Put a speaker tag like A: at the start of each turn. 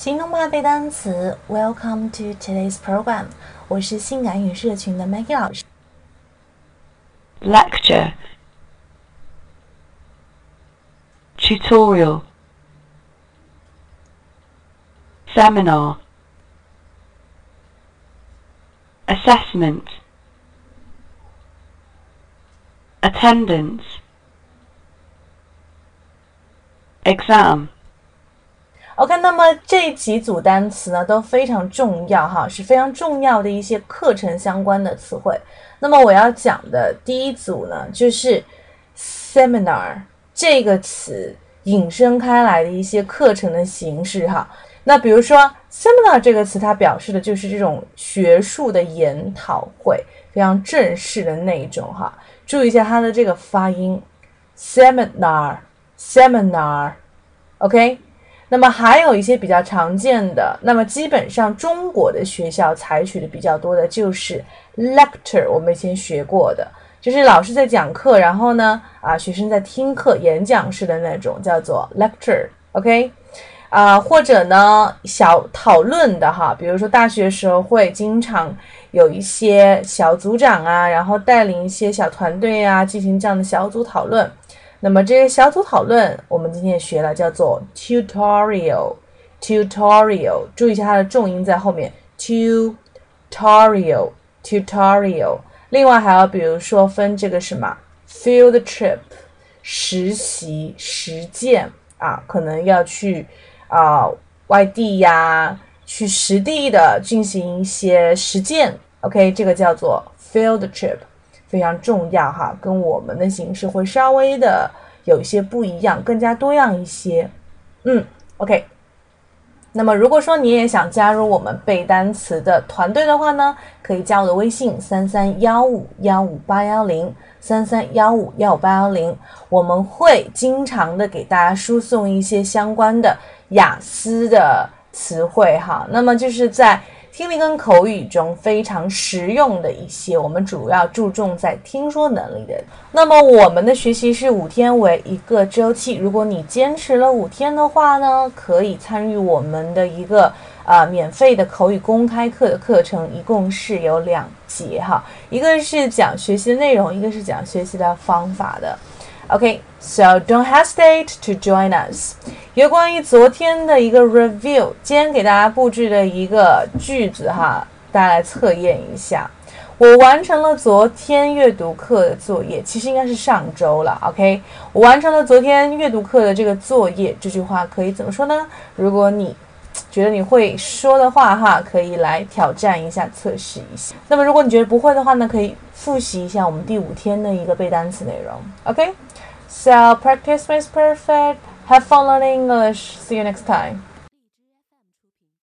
A: 行动派背单词，Welcome to today's program。我是性感语社群的 Maggie 老师。
B: lecture, tutorial, seminar, assessment, attendance, exam.
A: OK，那么这几组单词呢都非常重要哈，是非常重要的一些课程相关的词汇。那么我要讲的第一组呢，就是 seminar 这个词引申开来的一些课程的形式哈。那比如说 seminar 这个词，它表示的就是这种学术的研讨会，非常正式的那一种哈。注意一下它的这个发音，seminar，seminar，OK。那么还有一些比较常见的，那么基本上中国的学校采取的比较多的就是 lecture，我们以前学过的，就是老师在讲课，然后呢，啊，学生在听课，演讲式的那种，叫做 lecture，OK，啊，或者呢小讨论的哈，比如说大学时候会经常有一些小组长啊，然后带领一些小团队啊，进行这样的小组讨论。那么这个小组讨论，我们今天也学了，叫做 tutorial，tutorial，注意一下它的重音在后面，tutorial，tutorial。另外还要比如说分这个什么 field trip，实习实践啊，可能要去啊、外地呀，去实地的进行一些实践。OK，这个叫做 field trip。非常重要哈，跟我们的形式会稍微的有一些不一样，更加多样一些。嗯，OK。那么如果说你也想加入我们背单词的团队的话呢，可以加我的微信三三幺五幺五八幺零三三幺五幺五八幺零，我们会经常的给大家输送一些相关的雅思的词汇哈。那么就是在听力跟口语中非常实用的一些，我们主要注重在听说能力的。那么我们的学习是五天为一个周期，如果你坚持了五天的话呢，可以参与我们的一个、呃、免费的口语公开课的课程，一共是有两节哈，一个是讲学习的内容，一个是讲学习的方法的。OK，so don't hesitate to join us. 有关于昨天的一个 review，今天给大家布置的一个句子哈，大家来测验一下。我完成了昨天阅读课的作业，其实应该是上周了。OK，我完成了昨天阅读课的这个作业，这句话可以怎么说呢？如果你觉得你会说的话哈，可以来挑战一下，测试一下。那么如果你觉得不会的话呢，可以复习一下我们第五天的一个背单词内容。OK。So practice makes perfect. Have fun learning English. See you next time.